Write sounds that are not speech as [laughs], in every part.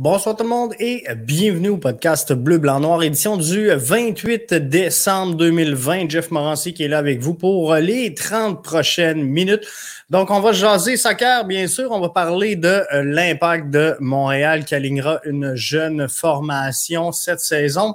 Bonsoir tout le monde et bienvenue au podcast Bleu, Blanc, Noir, édition du 28 décembre 2020. Jeff Morancy qui est là avec vous pour les 30 prochaines minutes. Donc, on va jaser soccer, bien sûr. On va parler de euh, l'impact de Montréal qui alignera une jeune formation cette saison.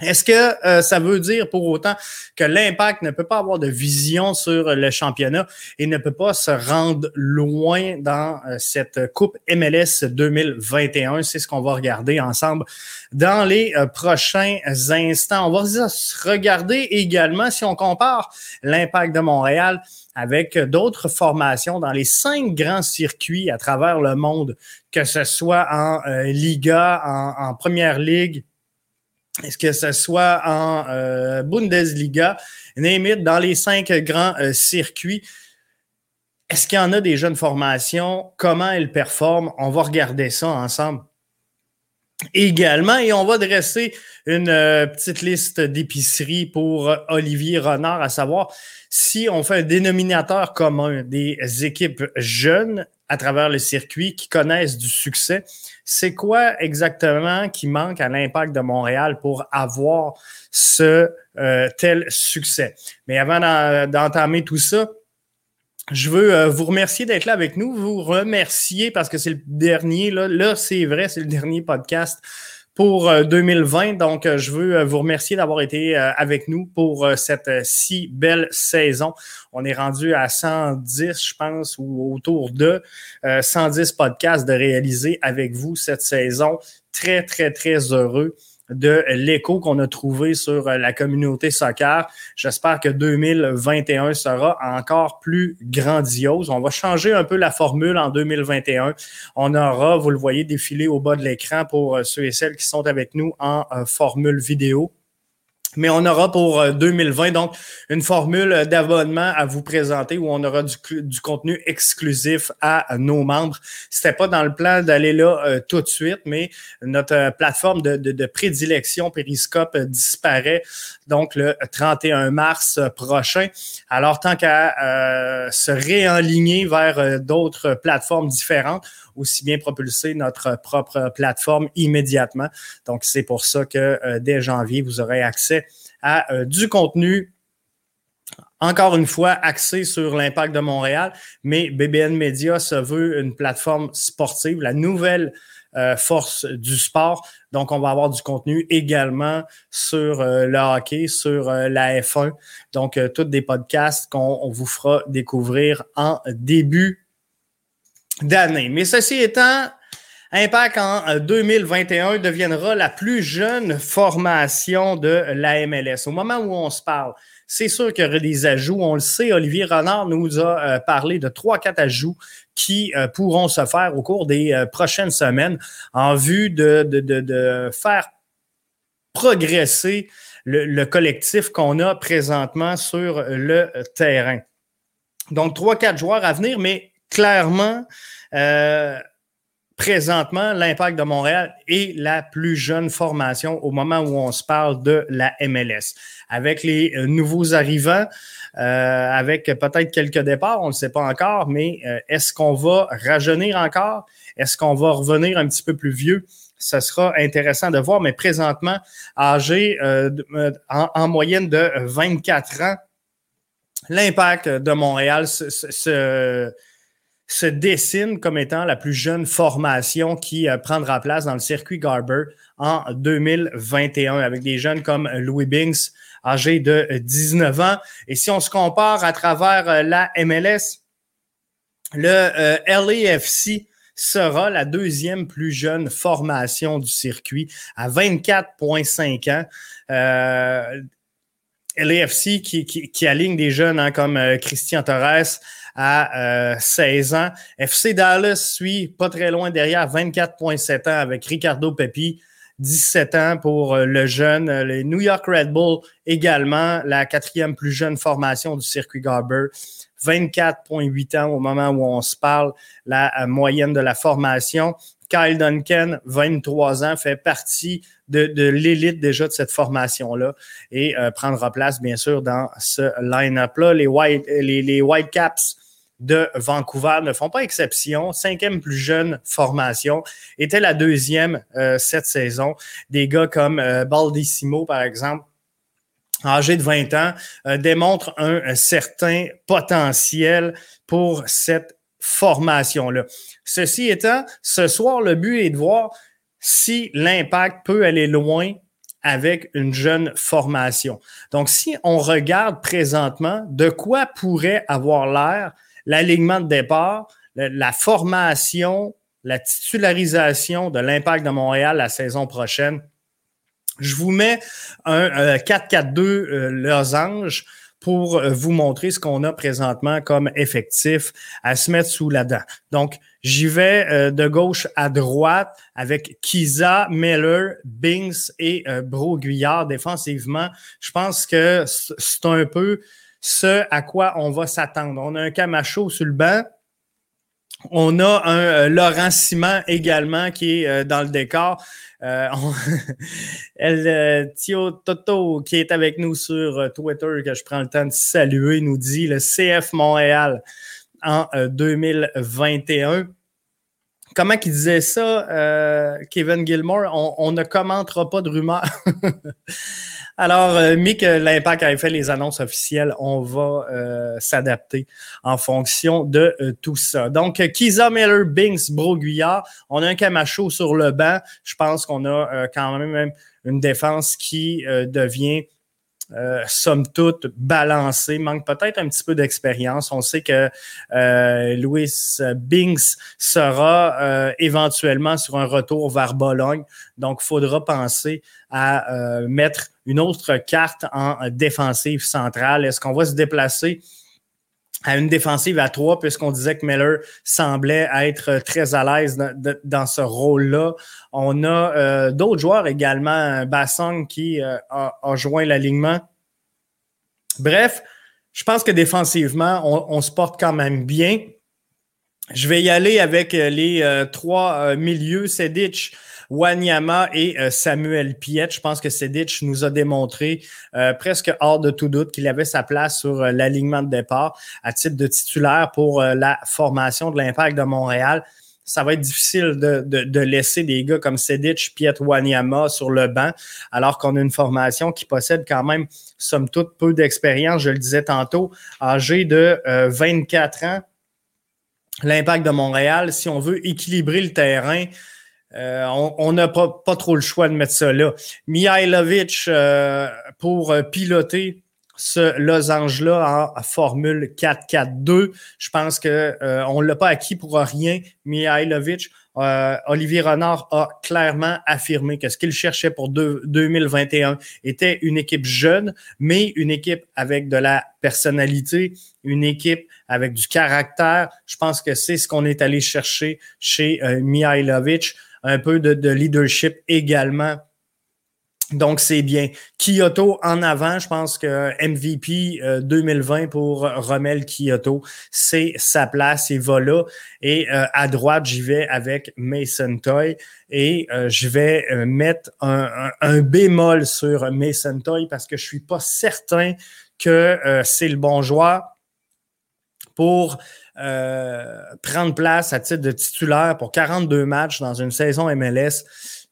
Est-ce que euh, ça veut dire pour autant que l'impact ne peut pas avoir de vision sur le championnat et ne peut pas se rendre loin dans euh, cette Coupe MLS 2021? C'est ce qu'on va regarder ensemble dans les euh, prochains instants. On va regarder également si on compare l'impact de Montréal avec d'autres formations dans les cinq grands circuits à travers le monde, que ce soit en Liga, en, en Première Ligue, est-ce que ce soit en euh, Bundesliga, name dans les cinq grands euh, circuits? Est-ce qu'il y en a des jeunes formations? Comment elles performent? On va regarder ça ensemble également et on va dresser une euh, petite liste d'épiceries pour Olivier Renard, à savoir si on fait un dénominateur commun des équipes jeunes à travers le circuit qui connaissent du succès. C'est quoi exactement qui manque à l'impact de Montréal pour avoir ce euh, tel succès? Mais avant d'entamer tout ça, je veux euh, vous remercier d'être là avec nous, vous remercier parce que c'est le dernier, là, là c'est vrai, c'est le dernier podcast pour 2020. Euh, Donc, euh, je veux euh, vous remercier d'avoir été avec nous pour cette si belle saison. On est rendu à 110, je pense, ou autour de 110 podcasts de réaliser avec vous cette saison. Très, très, très heureux de l'écho qu'on a trouvé sur euh, la communauté soccer. J'espère que 2021 sera encore plus grandiose. On va changer un peu la formule en 2021. On aura, vous le voyez, défiler au bas de l'écran pour euh, ceux et celles qui sont avec nous en euh, formule vidéo. Mais on aura pour 2020 euh, donc une formule d'abonnement à vous présenter où on aura du, contenu exclusif à nos membres. C'était pas dans le plan d'aller là euh, tout de suite, mais notre euh, plateforme de, prédilection Periscope disparaît donc le 31 mars prochain. Alors tant qu'à se réenligner vers d'autres plateformes différentes, aussi bien propulser notre propre plateforme immédiatement. Donc, c'est pour ça que euh, dès janvier, vous aurez accès à euh, du contenu encore une fois, axé sur l'impact de Montréal, mais BBN Media se veut une plateforme sportive, la nouvelle euh, force du sport. Donc, on va avoir du contenu également sur le hockey, sur la F1. Donc, tous des podcasts qu'on vous fera découvrir en début d'année. Mais ceci étant, Impact en 2021 euh, deviendra la plus jeune formation de la MLS. Au moment où on se parle, c'est sûr qu'il y aura des ajouts. On le sait, Olivier Renard nous a euh, parlé de trois, quatre ajouts qui euh, pourront se faire au cours des prochaines semaines en vue de, de, de, faire progresser le, le collectif qu'on a présentement sur le terrain. Donc, trois, quatre joueurs à venir, mais clairement, euh, présentement, l'impact de Montréal est la plus jeune formation au moment où on se parle de la MLS. Avec les euh, nouveaux arrivants, euh, avec peut-être quelques départs, on ne sait pas encore, mais est-ce qu'on va rajeunir encore? Est-ce qu'on va revenir un petit peu plus vieux? Ce sera intéressant de voir, mais présentement, âgé en, en, moyenne de 24 ans, l'impact de Montréal se, se dessine comme étant la plus jeune formation qui euh, prendra place dans le circuit Garber en 2021 avec des jeunes comme Louis Binks, âgé de 19 ans. Et si on se compare à travers euh, la MLS, le euh, LAFC sera la deuxième plus jeune formation du circuit à 24,5 ans. Euh, LAFC qui, aligne des jeunes hein, comme Christian Torres, à 16 euh, ans. FC Dallas suit pas très loin derrière, 24,7 ans avec Ricardo Pepi. 17 ans pour euh, le jeune. Euh, les New York Red Bull également, la quatrième plus jeune formation du circuit Garber. 24,8 ans au moment où on se parle, la moyenne de la formation. Kyle Duncan, 23 ans, fait partie de, l'élite déjà de cette formation-là et prendra place, bien sûr, dans ce line-up-là. Les White, les, les White Caps de Vancouver ne font pas exception. Cinquième plus jeune formation, était la deuxième euh, cette saison. Des gars comme euh, Baldissimo, par exemple, âgé de 20 ans, euh, démontrent un, certain potentiel pour cette formation-là. Ceci étant, ce soir, le but est de voir si l'impact peut aller loin avec une jeune formation. Donc, si on regarde présentement de quoi pourrait avoir l'air l'alignement de départ, la formation, la titularisation de l'impact de Montréal la saison prochaine, je vous mets un 4-4-2 euh, losange pour euh, vous montrer ce qu'on a présentement comme effectif à se mettre sous la dent. Donc, j'y vais euh, de gauche à droite avec Kiza, Miller, Binks et euh, Broguillard défensivement. Je pense que c'est un peu ce à quoi on va s'attendre. On a un Camacho sur le banc. On a un Laurent Simon également qui est dans le décor. Euh, [laughs] elle, euh, Thio Toto, qui est avec nous sur euh, Twitter, que je prends le temps de saluer, nous dit le CF Montréal en 2021 comment qu'il disait ça, Kevin Gilmore? On, on, ne commentera pas de rumeurs. [laughs] Alors, euh, Mick, l'impact avait fait les annonces officielles, on va euh, s'adapter en fonction de euh, tout ça. Donc, Kiza Miller, Binks, Broguillard, on a un Camacho sur le banc. Je pense qu'on a quand même une défense qui devient euh, somme toute balancé, manque peut-être un petit peu d'expérience. On sait que euh, Louis Binks sera euh, éventuellement sur un retour vers Bologne, donc il faudra penser à euh, mettre une autre carte en défensive centrale. Est-ce qu'on va se déplacer à une défensive à trois, puisqu'on disait que Miller semblait être très à l'aise dans, ce rôle-là. On a euh, d'autres joueurs également, Bassong qui euh, a, joint l'alignement. Bref, je pense que défensivement, on, se porte quand même bien. Je vais y aller avec les euh, trois milieux, Sedic, Wanyama et euh, Samuel Piet. Je pense que Sedic nous a démontré euh, presque hors de tout doute qu'il avait sa place sur euh, l'alignement de départ à titre de titulaire pour la formation de l'impact de Montréal ça va être difficile de, de, laisser des gars comme Sedic, Piet Wanyama sur le banc, alors qu'on a une formation qui possède quand même, somme toute, peu d'expérience, je le disais tantôt, âgé de 24 ans. L'impact de Montréal, si on veut équilibrer le terrain, euh, on n'a pas, trop le choix de mettre ça là. Mihailovic, euh, pour euh, piloter ce losange-là en Formule 4-4-2, je pense qu'on on ne l'a pas acquis pour rien. Mihailovic, Olivier Renard a clairement affirmé que ce qu'il cherchait pour 2021 était une équipe jeune, mais une équipe avec de la personnalité, une équipe avec du caractère. Je pense que c'est ce qu'on est allé chercher chez Mihailovic un peu de, leadership également. Donc, c'est bien. Kyoto en avant, je pense que MVP 2020 euh, pour Romel Kyoto, c'est sa place, il va là. Et euh, à droite, j'y vais avec Mason Toy et euh, je vais mettre un, un, bémol sur Mason Toy parce que je suis pas certain que c'est le bon joueur pour euh, prendre place à titre de titulaire pour 42 matchs dans une saison MLS.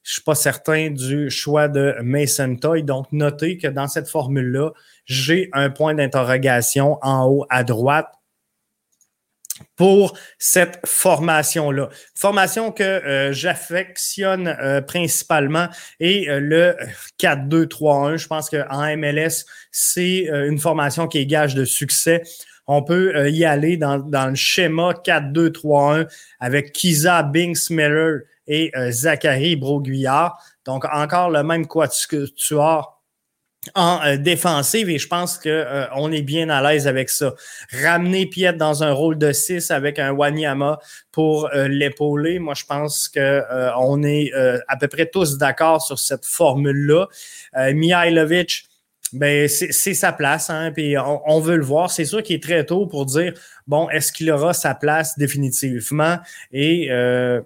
Je suis pas certain du choix de Mason Toy. Donc, notez que dans cette formule-là, j'ai un point d'interrogation en haut à droite pour cette formation-là. Formation que euh, j'affectionne euh, principalement et le 4-2-3-1. Je pense qu'en MLS, c'est une formation qui est gage de succès. On peut euh, y aller dans, dans le schéma 4-2-3-1 avec Kiza, Binks, Miller et euh, Zachary Broguillard. Donc, encore le même quatuor en euh, défensive et je pense qu'on on est bien à l'aise avec ça. Ramener Piet dans un rôle de 6 avec un Wanyama pour l'épauler, moi je pense que on est à peu près tous d'accord sur cette formule-là. Mihailovic, ben, c'est sa place, hein, puis on, veut le voir. C'est sûr qu'il est très tôt pour dire bon, est-ce qu'il aura sa place définitivement? Et euh,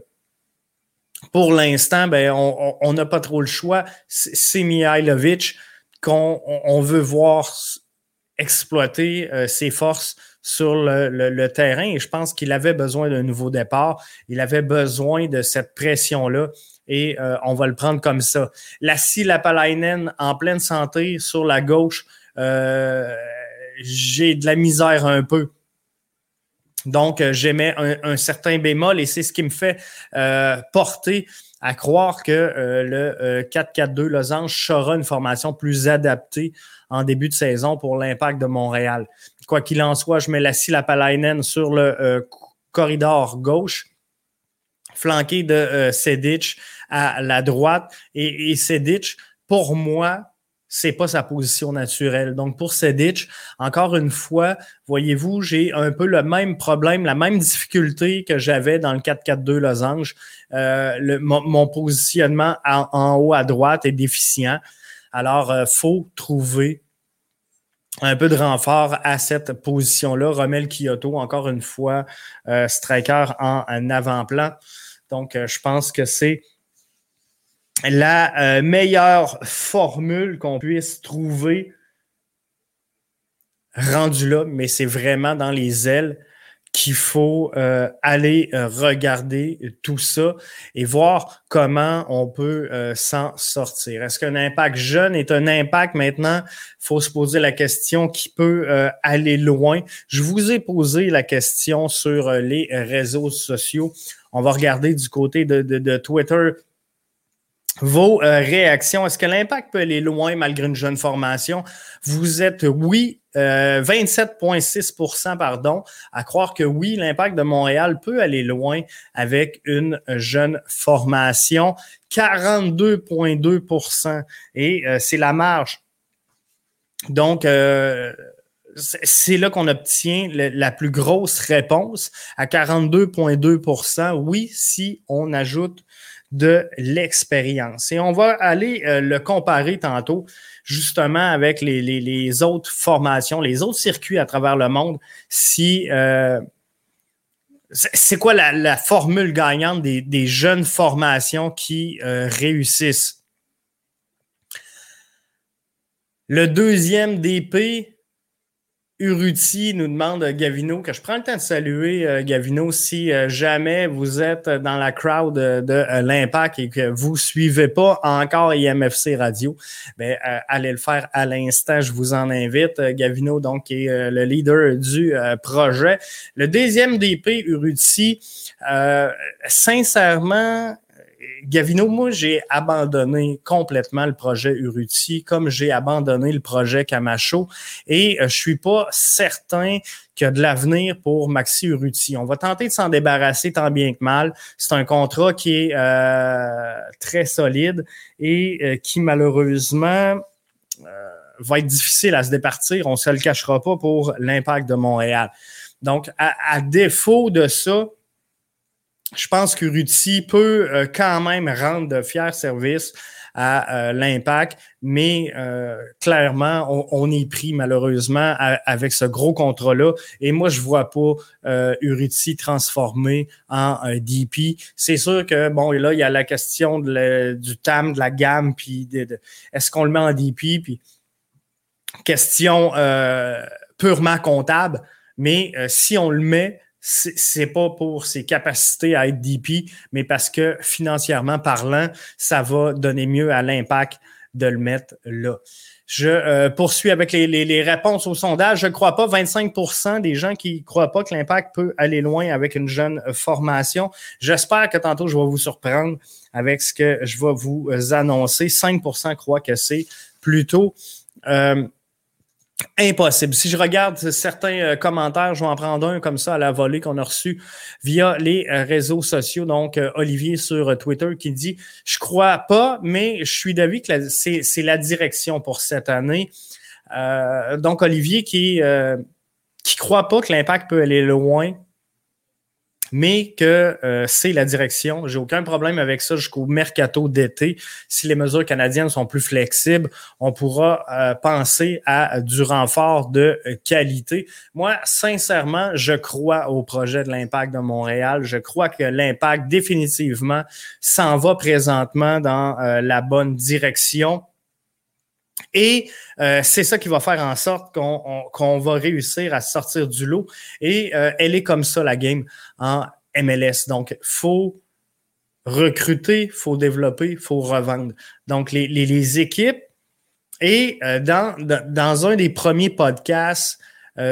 pour l'instant, ben, on n'a pas trop le choix. C'est Mihailovic qu'on on veut voir exploiter euh, ses forces sur le, terrain et je pense qu'il avait besoin d'un nouveau départ. Il avait besoin de cette pression-là et euh, on va le prendre comme ça. Lassie Lapalainen en pleine santé sur la gauche, euh, j'ai de la misère un peu. Donc, euh, j'émets un, un, certain bémol et c'est ce qui me fait porter à croire que le 4-4-2 Losange sera une formation plus adaptée en début de saison pour l'impact de Montréal. Quoi qu'il en soit, je mets la Lapalainen sur le corridor gauche, flanqué de Sedic à la droite. Et, et pour moi, c'est pas sa position naturelle. Donc, pour Sedic, encore une fois, voyez-vous, j'ai un peu le même problème, la même difficulté que j'avais dans le 4-4-2 Losange. Euh, le, mon, positionnement en, haut à droite est déficient. Alors, euh, faut trouver un peu de renfort à cette position-là. Romel Kyoto, encore une fois, euh, striker en, en avant-plan. Donc, euh, je pense que c'est la euh, meilleure formule qu'on puisse trouver rendue là, mais c'est vraiment dans les ailes qu'il faut euh, aller euh, regarder tout ça et voir comment on peut s'en sortir. Est-ce qu'un impact jeune est un impact maintenant? Il faut se poser la question qui peut aller loin. Je vous ai posé la question sur les réseaux sociaux. On va regarder du côté de, de Twitter vos euh, réactions? Est-ce que l'impact peut aller loin malgré une jeune formation? Vous êtes oui, 27,6% euh, pardon, à croire que oui, l'impact de Montréal peut aller loin avec une jeune formation. 42,2% et euh, c'est la marge. Donc, c'est là qu'on obtient la plus grosse réponse à 42,2% Oui, si on ajoute de l'expérience. Et on va aller euh, le comparer tantôt justement avec les, autres formations, les autres circuits à travers le monde. Si euh, c'est quoi la, formule gagnante des, des, jeunes formations qui euh, réussissent? Le deuxième DP, Uruti nous demande euh, Gavino que je prends le temps de saluer euh, Gavino si euh, jamais vous êtes dans la crowd de, l'Impact et que vous suivez pas encore IMFC Radio, ben allez le faire à l'instant, je vous en invite. Gavino donc est le leader du projet. Le deuxième DP Uruti, sincèrement Gavino, moi, j'ai abandonné complètement le projet Uruti, comme j'ai abandonné le projet Camacho, et euh, je suis pas certain qu'il y a de l'avenir pour Maxi Uruti. On va tenter de s'en débarrasser tant bien que mal. C'est un contrat qui est euh, très solide et euh, qui, malheureusement, va être difficile à se départir. On se le cachera pas pour l'impact de Montréal. Donc, à défaut de ça, je pense que peut euh, quand même rendre de fiers services à euh, l'impact, mais euh, clairement, on, est pris malheureusement avec ce gros contrat-là. Et moi, je vois pas euh, Uruti transformé en DP. C'est sûr que, bon, et là, il y a la question du TAM, de la gamme, puis de, est-ce qu'on le met en DP, puis question purement comptable, mais si on le met, c'est pas pour ses capacités à être DP, mais parce que financièrement parlant, ça va donner mieux à l'impact de le mettre là. Je euh, poursuis avec les, les, réponses au sondage. Je ne crois pas 25% des gens qui ne croient pas que l'impact peut aller loin avec une jeune formation. J'espère que tantôt, je vais vous surprendre avec ce que je vais vous annoncer. 5% croient que c'est plutôt euh, Impossible. Si je regarde certains euh, commentaires, je vais en prendre un comme ça à la volée qu'on a reçu via les euh, réseaux sociaux. Donc, euh, Olivier sur Twitter qui dit Je crois pas, mais je suis d'avis que c'est la direction pour cette année. donc, Olivier qui qui croit pas que l'impact peut aller loin mais que euh, c'est la direction. J'ai aucun problème avec ça jusqu'au mercato d'été. Si les mesures canadiennes sont plus flexibles, on pourra euh, penser à du renfort de euh, qualité. Moi, sincèrement, je crois au projet de l'impact de Montréal. Je crois que l'impact définitivement s'en va présentement dans la bonne direction. Et euh, c'est ça qui va faire en sorte qu'on va réussir à sortir du lot. Et euh, elle est comme ça, la game, en MLS. Donc, faut recruter, faut développer, faut revendre. Donc, les, les, équipes, et euh, dans, dans un des premiers podcasts,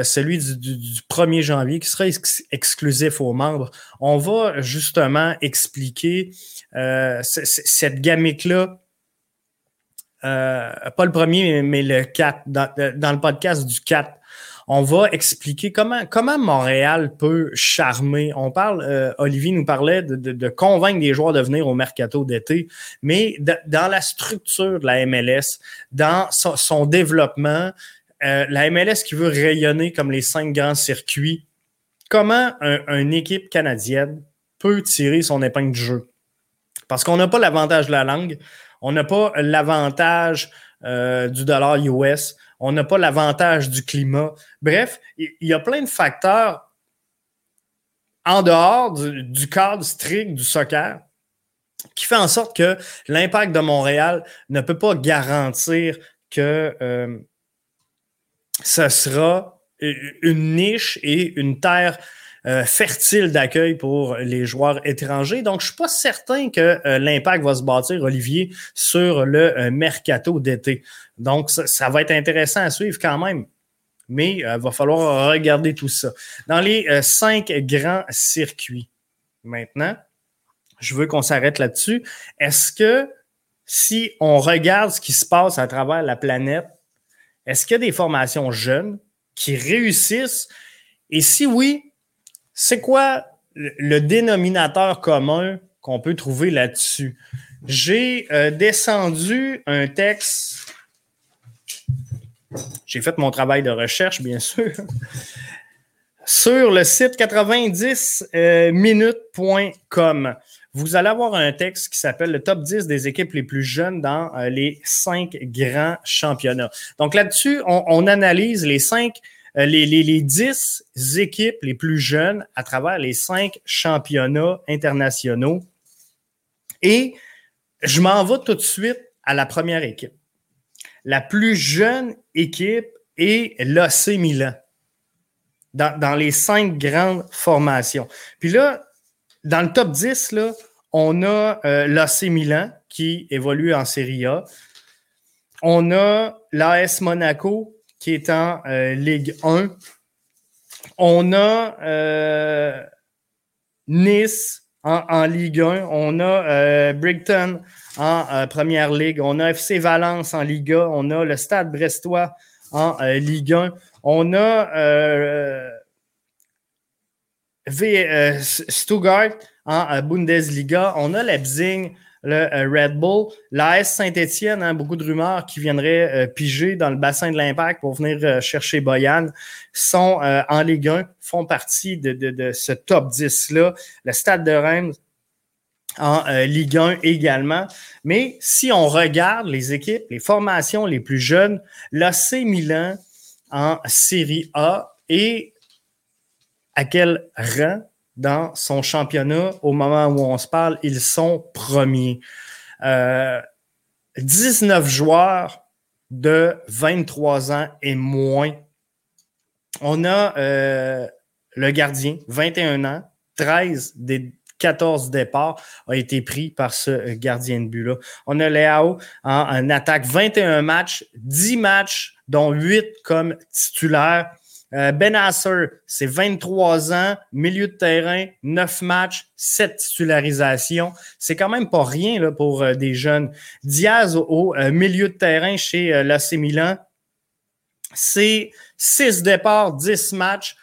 celui du, du, 1er janvier, qui sera exclusif aux membres, on va justement expliquer cette gamique-là euh, pas le premier, mais le 4, dans, le podcast du 4, on va expliquer comment, comment Montréal peut charmer. On parle, euh, Olivier nous parlait de, convaincre les joueurs de venir au mercato d'été, mais dans la structure de la MLS, dans son, développement, euh, la MLS qui veut rayonner comme les cinq grands circuits, comment une équipe canadienne peut tirer son épingle du jeu? Parce qu'on n'a pas l'avantage de la langue, on n'a pas l'avantage euh, du dollar US. On n'a pas l'avantage du climat. Bref, il y, a plein de facteurs en dehors du, cadre strict du soccer qui fait en sorte que l'impact de Montréal ne peut pas garantir que euh, ce sera une niche et une terre euh, fertile d'accueil pour les joueurs étrangers. Donc, je suis pas certain que euh, l'impact va se bâtir, Olivier, sur le euh, mercato d'été. Donc, ça, va être intéressant à suivre quand même. Mais il va falloir regarder tout ça. Dans les cinq grands circuits, maintenant, je veux qu'on s'arrête là-dessus. Est-ce que si on regarde ce qui se passe à travers la planète, est-ce qu'il y a des formations jeunes qui réussissent? Et si oui, c'est quoi le dénominateur commun qu'on peut trouver là-dessus? J'ai euh, descendu un texte. J'ai fait mon travail de recherche, bien sûr, [laughs] sur le site 90minutes.com. Vous allez avoir un texte qui s'appelle le top 10 des équipes les plus jeunes dans euh, les cinq grands championnats. Donc là-dessus, on analyse les cinq euh, les, 10 équipes les plus jeunes à travers les cinq championnats internationaux. Et je m'en vais tout de suite à la première équipe. La plus jeune équipe est l'AC Milan dans, les cinq grandes formations. Puis là, dans le top 10, là, on a euh, Milan qui évolue en Serie A. On a l'AS Monaco qui est en euh, Ligue 1. On a euh, Nice en, Ligue 1. On a euh, Brighton en Première Ligue. On a FC Valence en Ligue 1. On a le Stade Brestois en Ligue 1. On a Stuttgart en Bundesliga. On a Leipzig le euh, Red Bull. L'AS Saint-Etienne, hein, beaucoup de rumeurs qui viendraient euh, piger dans le bassin de l'impact pour venir euh, chercher Boyan, sont en Ligue 1, font partie de, ce top 10-là. Le Stade de Rennes en Ligue 1 également. Mais si on regarde les équipes, les formations les plus jeunes, l'AC Milan en Série A et à quel rang? Dans son championnat. Au moment où on se parle, ils sont premiers. 19 euh, joueurs de 23 ans et moins. On a euh, le gardien, 21 ans, 13 des 14 départs a été pris par ce gardien de but-là. On a Léao en, en, attaque, 21 matchs, 10 matchs, dont 8 comme titulaire. Euh, ben Asser, c'est 23 ans, milieu de terrain, 9 matchs, 7 titularisations. C'est quand même pas rien là, pour euh, des jeunes. Diaz au, euh, milieu de terrain chez l'AC Milan, c'est 6 départs, 10 matchs,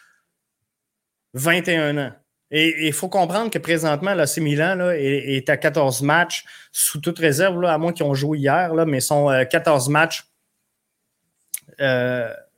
21 ans. Et il faut comprendre que présentement, l'AC Milan là, est, à 14 matchs, sous toute réserve, là, à moins qu'ils ont joué hier, là, mais sont 14 matchs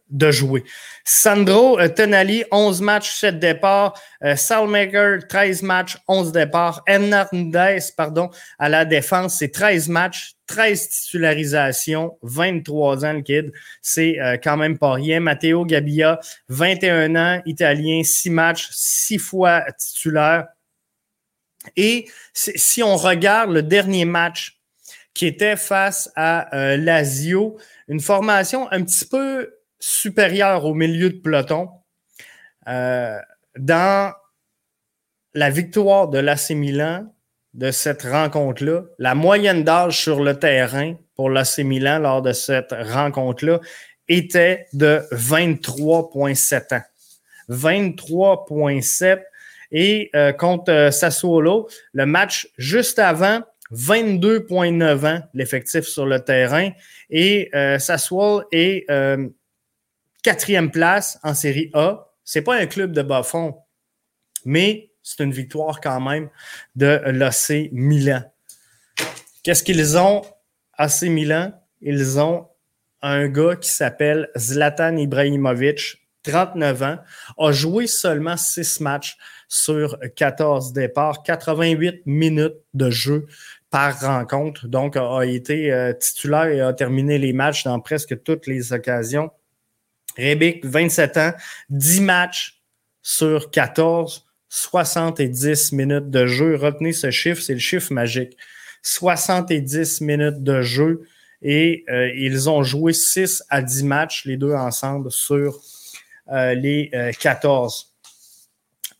de jouer. Sandro euh, Tenali, 11 matchs, 7 départs. Euh, Salmaker, 13 matchs, 11 départs. Hernandez, pardon, à la défense, c'est 13 matchs, 13 titularisations, 23 ans le kid. C'est euh, quand même pas rien. Matteo Gabia, 21 ans, italien, 6 matchs, 6 fois titulaire. Et si on regarde le dernier match qui était face à Lazio, une formation un petit peu supérieure au milieu de peloton. dans la victoire de l'AC Milan de cette rencontre-là, la moyenne d'âge sur le terrain pour l'AC Milan lors de cette rencontre-là était de 23,7 ans. 23,7 et euh, contre euh, Sassuolo, le match juste avant, 22,9 ans l'effectif sur le terrain et euh, Sassuolo est euh, quatrième place en série A. C'est pas un club de bas fond, mais c'est une victoire quand même de l'AC Milan. Qu'est-ce qu'ils ont, AC Milan? Ils ont un gars qui s'appelle Zlatan Ibrahimovic, 39 ans, a joué seulement 6 matchs sur 14 départs, 88 minutes de jeu par rencontre. Donc, a été euh, titulaire et a terminé les matchs dans presque toutes les occasions. Rebic, 27 ans, 10 matchs sur 14 70 minutes de jeu. Retenez ce chiffre, c'est le chiffre magique. 70 minutes de jeu et euh, ils ont joué 6 à 10 matchs, les deux ensemble, sur euh, les 14.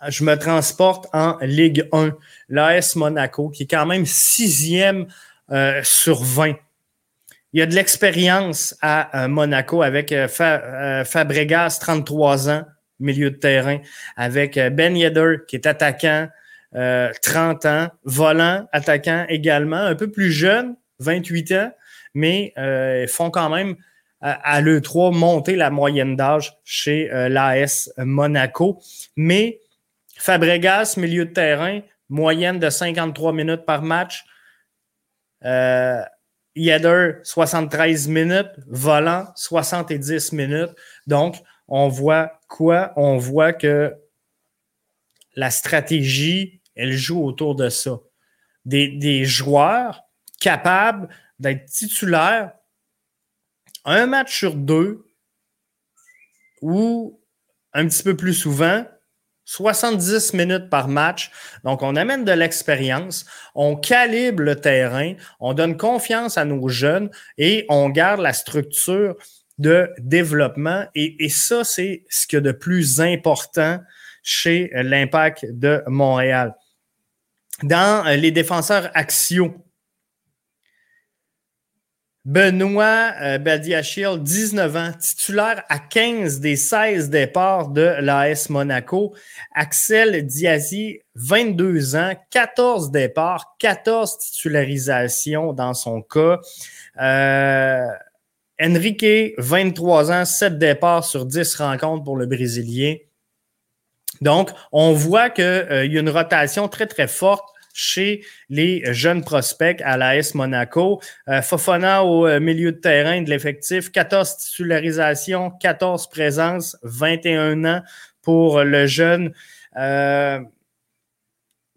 Euh, Je me transporte en Ligue 1, l'AS Monaco, qui est quand même sixième sur 20. Il y a de l'expérience à Monaco avec Fabregas, 33 ans, milieu de terrain, avec euh, Ben Yedder, qui est attaquant, 30 euh, ans, volant, attaquant également, un peu plus jeune, 28 ans, mais euh, font quand même à, l'E3 monter la moyenne d'âge chez l'AS Monaco. Mais Fabregas, milieu de terrain, moyenne de 53 minutes par match. Yedder, 73 minutes. Volant, 70 minutes. Donc, on voit quoi? On voit que la stratégie, elle joue autour de ça. Des, joueurs capables d'être titulaires un match sur deux ou un petit peu plus souvent, 70 minutes par match. Donc, on amène de l'expérience, on calibre le terrain, on donne confiance à nos jeunes et on garde la structure de développement. Et, ça, c'est ce qu'il y a de plus important chez l'Impact de Montréal. Dans les défenseurs axiaux, Benoît euh, Badiachil, 19 ans, titulaire à 15 des 16 départs de l'AS Monaco. Axel Diazi, 22 ans, 14 départs, 14 titularisations dans son cas. Euh, Enrique, 23 ans, 7 départs sur 10 rencontres pour le Brésilien. Donc, on voit qu'il euh, y a une rotation très, très forte chez les jeunes prospects à l'AS Monaco. Euh, Fofana au euh, milieu de terrain de l'effectif, 14 titularisations, 14 présences, 21 ans pour le jeune. Euh,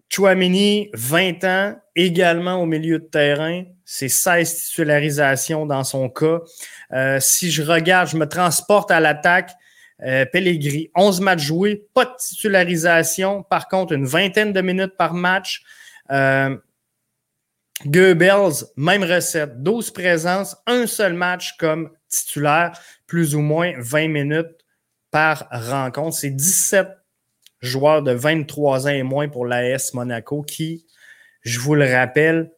Chouamini, 20 ans, également au milieu de terrain. C'est 16 titularisations dans son cas. Euh, si je regarde, je me transporte à l'attaque. Euh, Pellegrini, 11 matchs joués, pas de titularisation. Par contre, une vingtaine de minutes par match. Euh, Goebbels, même recette, 12 présences, un seul match comme titulaire, plus ou moins 20 minutes par rencontre. C'est 17 joueurs de 23 ans et moins pour l'AS Monaco qui, je vous le rappelle,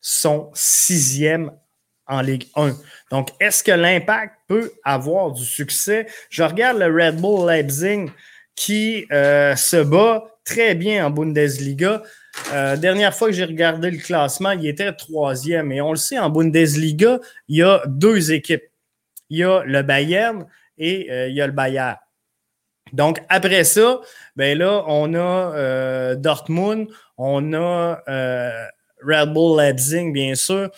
sont sixième en Ligue 1. Donc, est-ce que l'impact peut avoir du succès? Je regarde le Red Bull Leipzig qui euh, se bat très bien en Bundesliga. Euh, dernière fois que j'ai regardé le classement, il était troisième. Et on le sait, en Bundesliga, il y a deux équipes. Il y a le Bayern et euh, il y a le Bayern. Donc, après ça, ben là, on a euh, Dortmund, on a euh, Red Bull Leipzig, bien sûr.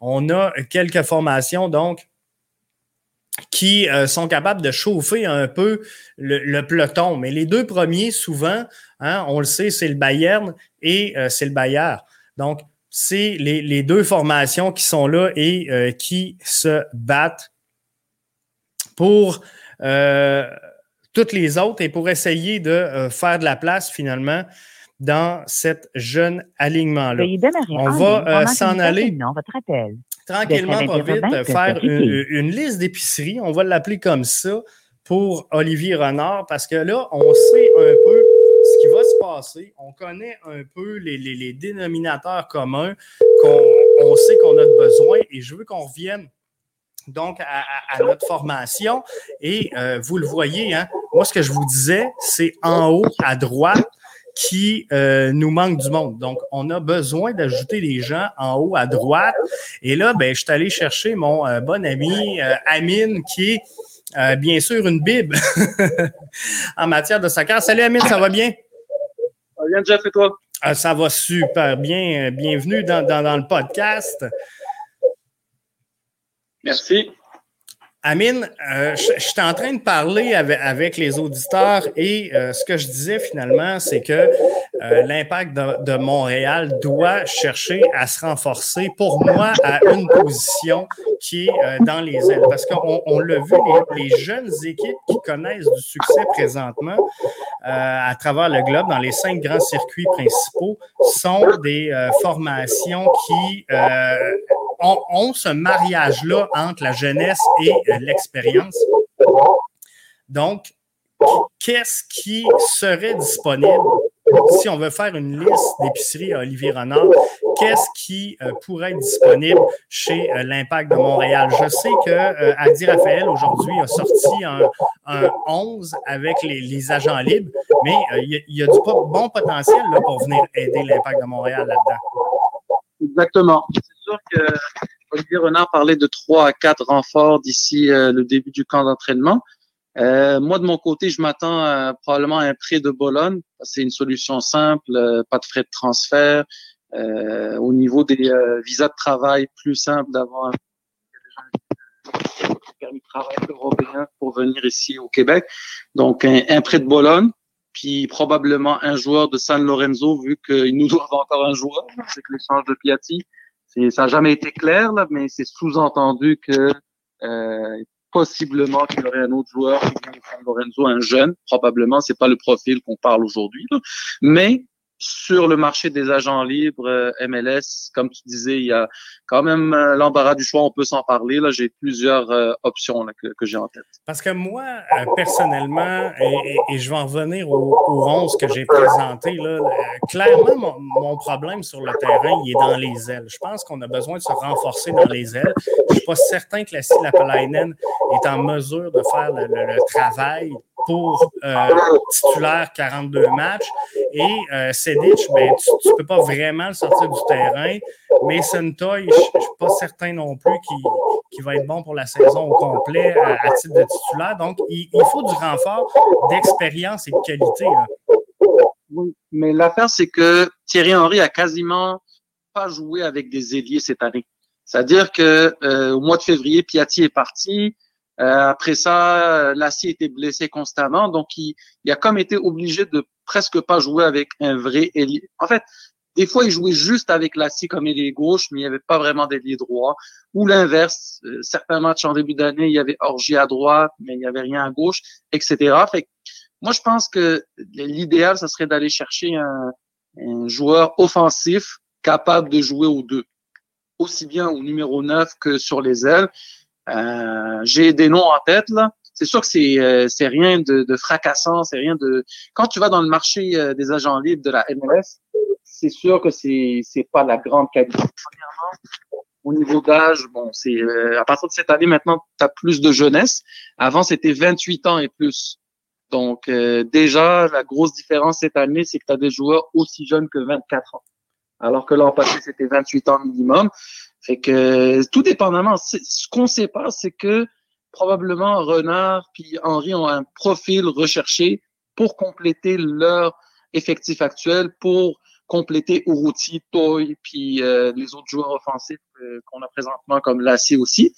On a quelques formations, donc, qui euh, sont capables de chauffer un peu le, peloton. Mais les deux premiers, souvent, hein, on le sait, c'est le Bayern et c'est le Bayern. Donc, c'est les, les, deux formations qui sont là et qui se battent pour toutes les autres et pour essayer de euh, faire de la place finalement dans cette jeune alignement-là. On va s'en aller tranquillement, pas vite, faire une, liste d'épiceries. On va l'appeler comme ça pour Olivier Renard parce que là, on sait un peu ce qui va se passer. On connaît un peu les, dénominateurs communs qu'on sait qu'on a besoin et je veux qu'on revienne donc à, notre formation. Et euh, vous le voyez, hein, moi, ce que je vous disais, c'est en haut à droite qui euh, nous manque du monde. Donc, on a besoin d'ajouter des gens en haut à droite. Et là, ben, je suis allé chercher mon euh, bon ami Amine, qui est bien sûr une bible [laughs] en matière de soccer. Salut Amine, ça va bien? Ça va bien, Jeff, et toi? ça va super bien. Bienvenue dans, dans le podcast. Merci. Amine, euh, je, suis en train de parler avec, les auditeurs et euh, ce que je disais finalement, c'est que euh, l'impact de, Montréal doit chercher à se renforcer, pour moi, à une position qui est dans les ailes. Parce qu'on l'a vu, les, les, jeunes équipes qui connaissent du succès présentement à travers le globe, dans les cinq grands circuits principaux, sont des formations qui ont, ce mariage-là entre la jeunesse et euh, l'expérience. Donc, qu'est-ce qui serait disponible si on veut faire une liste d'épiceries à Olivier Renard, qu'est-ce qui euh, pourrait être disponible chez euh, l'Impact de Montréal? Je sais que Adi Raphaël aujourd'hui a sorti un, 11 avec les, agents libres, mais il y, a du bon potentiel là, pour venir aider l'Impact de Montréal là-dedans. Exactement. C'est sûr que Olivier Renard parlait de trois à quatre renforts d'ici euh, le début du camp d'entraînement. Euh, moi, de mon côté, je m'attends à, probablement à un prêt de Bologne. C'est une solution simple, euh, pas de frais de transfert. au niveau des visas de travail, plus simple d'avoir un permis de travail européen pour venir ici au Québec. Donc, un, un prêt de Bologne, puis probablement un joueur de San Lorenzo, vu qu'ils nous doivent encore un joueur, c'est l'échange de Piatti. Ça n'a jamais été clair, là, mais c'est sous-entendu que euh, possiblement qu'il y aurait un autre joueur Lorenzo, un jeune, probablement, c'est pas le profil qu'on parle aujourd'hui, mais sur le marché des agents libres euh, MLS, comme tu disais, il y a quand même euh, l'embarras du choix, on peut s'en parler. Là, j'ai plusieurs euh, options que, j'ai en tête. Parce que moi, personnellement, et, je vais en revenir au, au 11 que j'ai présenté, là, clairement, mon, problème sur le terrain, il est dans les ailes. Je pense qu'on a besoin de se renforcer dans les ailes. Je suis pas certain que la Lapalainen est en mesure de faire le, le, travail pour titulaire 42 matchs. Et euh, Sedic, ben, tu ne peux pas vraiment le sortir du terrain. Mais Sentoy, je ne suis pas certain non plus qu'il va être bon pour la saison au complet à, titre de titulaire. Donc, il, faut du renfort d'expérience et de qualité. Oui, mais l'affaire, c'est que Thierry Henry a quasiment pas joué avec des ailiers cette année. C'est-à-dire que euh, au mois de février, Piatti est parti. Euh, après ça, Lassie était blessé constamment, donc il, il, a comme été obligé de presque pas jouer avec un vrai ailier. En fait, des fois, il jouait juste avec Lassie comme ailier gauche, mais il n'y avait pas vraiment d'ailier droit. Ou l'inverse, euh, certains matchs en début d'année, il y avait Orgie à droite, mais il n'y avait rien à gauche, etc. Fait moi, je pense que l'idéal, ça serait d'aller chercher un, un joueur offensif capable de jouer aux deux, aussi bien au numéro 9 que sur les ailes. Euh, j'ai des noms en tête là. C'est sûr que c'est euh, c'est rien de, de fracassant, c'est rien de. Quand tu vas dans le marché euh, des agents libres de la MLS, c'est sûr que c'est c'est pas la grande qualité. Premièrement, au niveau d'âge, bon, c'est à partir de cette année maintenant, tu as plus de jeunesse. Avant, c'était 28 ans et plus. Donc déjà, la grosse différence cette année, c'est que tu as des joueurs aussi jeunes que 24 ans. Alors que l'an passé, c'était 28 ans minimum. Fait que tout dépendamment, ce qu'on sait pas, c'est que probablement Renard puis Henri ont un profil recherché pour compléter leur effectif actuel, pour compléter Uruti, Toy, puis euh, les autres joueurs offensifs euh, qu'on a présentement comme Lassie aussi.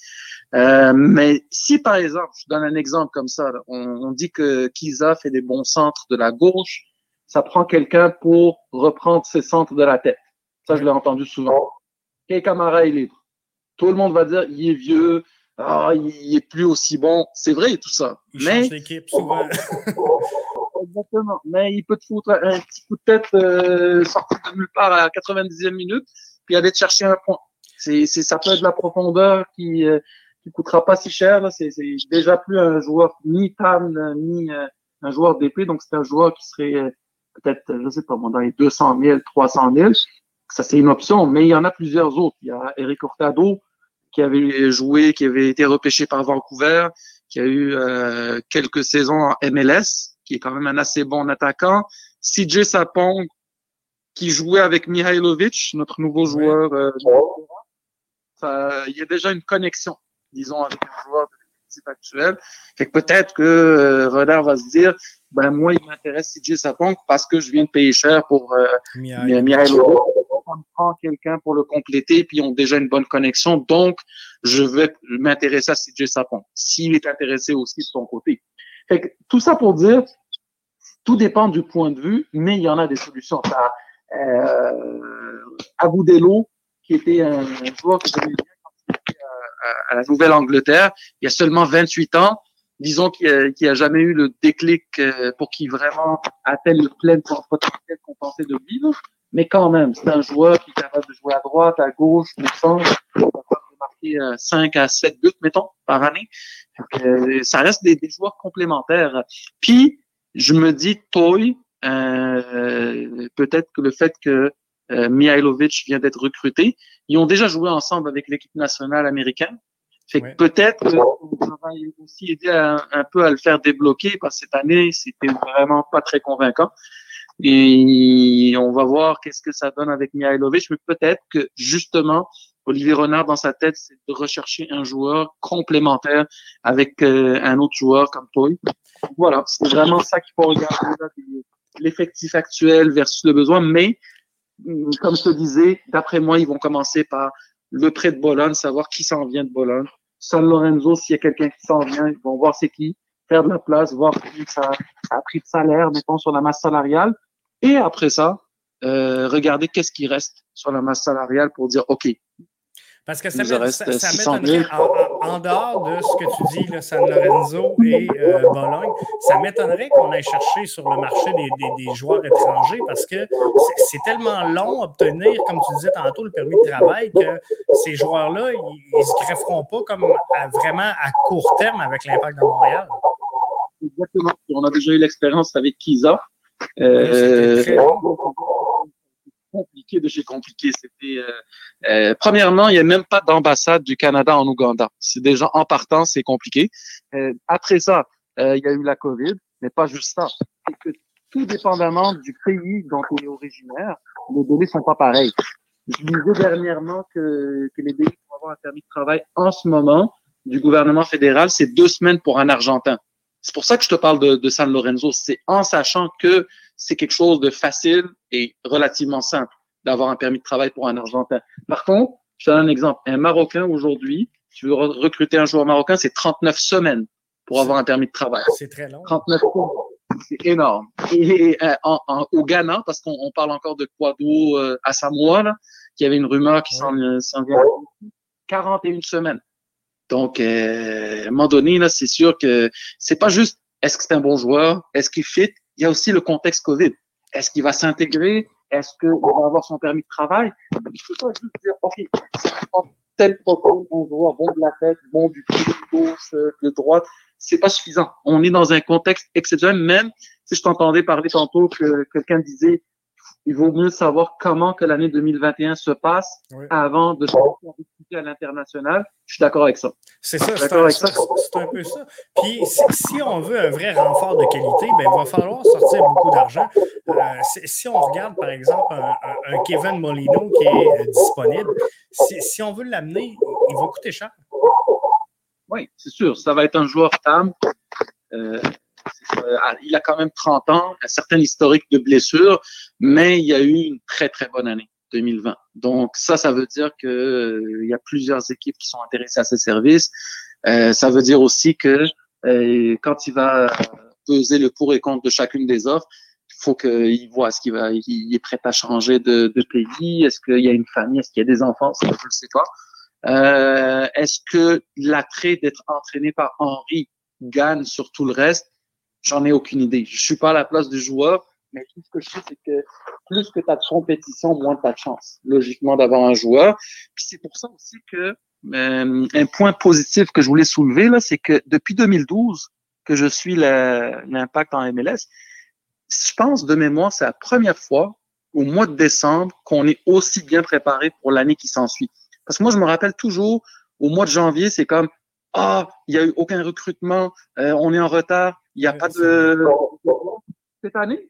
Euh, mais si par exemple, je donne un exemple comme ça, on, on, dit que Kiza fait des bons centres de la gauche, ça prend quelqu'un pour reprendre ses centres de la tête. Ça, je l'ai entendu souvent. Quel Camara est libre. Tout le monde va dire, il est vieux, ah, il est plus aussi bon. C'est vrai, tout ça. Il Mais. souvent. [laughs] Exactement. Mais il peut te foutre un petit coup de tête euh, sorti de nulle part à la 90e minute, puis aller te chercher un point. C'est, c'est, ça peut être de la profondeur qui euh, qui coûtera pas si cher. C'est, c'est déjà plus un joueur ni TAM, ni euh, un joueur d'épée. Donc, c'est un joueur qui serait euh, peut-être, je sais pas, dans les 200 000, 300 000. Ça, c'est une option, mais il y en a plusieurs autres. Il y a Eric Hurtado qui avait joué, qui avait été repêché par Vancouver, qui a eu euh, quelques saisons en MLS, qui est quand même un assez bon attaquant. CJ Sapong, qui jouait avec Mihailovic, notre nouveau joueur. Euh, ça, il y a déjà une connexion, disons, avec un joueur de l'équipe actuel. Fait que peut-être que euh, Renard va se dire, ben moi, il m'intéresse CJ Sapong parce que je viens de payer cher pour euh, Mihailovic on prend quelqu'un pour le compléter, puis ils ont déjà une bonne connexion. Donc, je vais m'intéresser à CJ Sapon, s'il est intéressé aussi de son côté. Tout ça pour dire, tout dépend du point de vue, mais il y en a des solutions. Euh, Aboudelo, qui était un joueur que j'aimais bien était à, la Nouvelle-Angleterre, il y a seulement 28 ans. Disons qu'il n'a a jamais eu le déclic euh, pour qu'il vraiment atteigne le plein potentiel qu'on pensait de vivre mais quand même, c'est un joueur qui est capable de jouer à droite, à gauche, au centre, capable de marquer 5 euh, à 7 buts, mettons, par année. Euh, ça reste des, des, joueurs complémentaires. Puis, je me dis, Toy, euh, peut-être que le fait que euh, Mihailovic vient d'être recruté, ils ont déjà joué ensemble avec l'équipe nationale américaine. Fait que peut-être qu'on va aussi aider un peu à le faire débloquer parce que cette année, c'était vraiment pas très convaincant. Et on va voir qu'est-ce que ça donne avec Mihailovic. Mais peut-être que justement, Olivier Renard, dans sa tête, c'est de rechercher un joueur complémentaire avec euh, un autre joueur comme toi. Voilà, c'est vraiment ça qu'il faut regarder, l'effectif actuel versus le besoin. Mais, comme je te disais, d'après moi, ils vont commencer par le prêt de Bologne, savoir qui s'en vient de Bologne. San Lorenzo, s'il y a quelqu'un qui s'en vient, ils vont voir c'est qui, faire de la place, voir ça a pris de salaire, mettons, sur la masse salariale. Et après ça, euh, regardez qu'est-ce qui reste sur la masse salariale pour dire OK. Parce que ça, met, ça, ça m'étonnerait, en, en, dehors de ce que tu dis, là, San Lorenzo et euh, Bologne, ça m'étonnerait qu'on aille chercher sur le marché des, des, des joueurs étrangers parce que c'est tellement long à obtenir, comme tu disais tantôt, le permis de travail que ces joueurs-là, ils ne se grefferont pas comme à, vraiment à court terme avec l'impact de Montréal. Exactement. On a déjà eu l'expérience avec Kiza. Euh, compliqué de chez compliqué. C'était euh, euh, premièrement, il n'y a même pas d'ambassade du Canada en Ouganda. C'est déjà en partant, c'est compliqué. Euh, après ça, euh, il y a eu la COVID, mais pas juste ça. C'est que tout dépendamment du pays dont on est originaire, les délais sont pas pareils. Je disais dernièrement que, que les délais pour avoir un permis de travail en ce moment du gouvernement fédéral, c'est deux semaines pour un Argentin. C'est pour ça que je te parle de, de San Lorenzo. C'est en sachant que c'est quelque chose de facile et relativement simple d'avoir un permis de travail pour un Argentin. Par contre, je te donne un exemple. Un Marocain aujourd'hui, tu veux recruter un joueur marocain, c'est 39 semaines pour avoir un permis de travail. C'est très long. 39 semaines. C'est énorme. Et euh, en, en, au Ghana, parce qu'on parle encore de Kwado euh, à Samoa, là, qu'il y avait une rumeur qui s'en vient, 41 semaines. Donc, euh, là, c'est sûr que c'est pas juste est-ce que c'est un bon joueur, est-ce qu'il fit, il y a aussi le contexte COVID. Est-ce qu'il va s'intégrer? Est-ce qu'il va avoir son permis de travail? Il faut pas juste dire, OK, tel profil, bon joueur, bon de la tête, bon du pied de gauche, euh, de droite. C'est pas suffisant. On est dans un contexte exceptionnel, même si je t'entendais parler tantôt que quelqu'un disait il vaut mieux savoir comment que l'année 2021 se passe oui. avant de se discuter à l'international. Je suis d'accord avec ça. C'est ça, c'est un, peu ça. Puis si, si, on veut un vrai renfort de qualité, ben, il va falloir sortir beaucoup d'argent. Euh, si on regarde, par exemple, un, un Kevin Molino qui est euh, disponible, si, si on veut l'amener, il va coûter cher. Oui, c'est sûr. Ça va être un joueur TAM. Euh, euh, il a quand même 30 ans, un certain historique de blessures, mais il y a eu une très, très bonne année 2020. Donc ça, ça veut dire que euh, y a plusieurs équipes qui sont intéressées à ce service. Euh, ça veut dire aussi que euh, quand il va peser le pour et contre de chacune des offres, il faut qu'il voit ce qu'il va, il est prêt à changer de, pays. Est-ce qu'il y a une famille, est-ce qu'il y a des enfants, je ne sais pas. Euh, est-ce que l'attrait d'être entraîné par Henri gagne sur tout le reste? J'en ai aucune idée. Je suis pas à la place du joueur, mais tout ce que je sais, c'est que plus que tu as de compétition, moins tu as de chance, logiquement, d'avoir un joueur. C'est pour ça aussi que euh, un point positif que je voulais soulever, là, c'est que depuis 2012 que je suis l'impact en MLS, je pense de mémoire, c'est la première fois au mois de décembre qu'on est aussi bien préparé pour l'année qui s'ensuit. Parce que moi, je me rappelle toujours, au mois de janvier, c'est comme ah, il n'y a eu aucun recrutement, euh, on est en retard, il n'y a pas de. Cette année,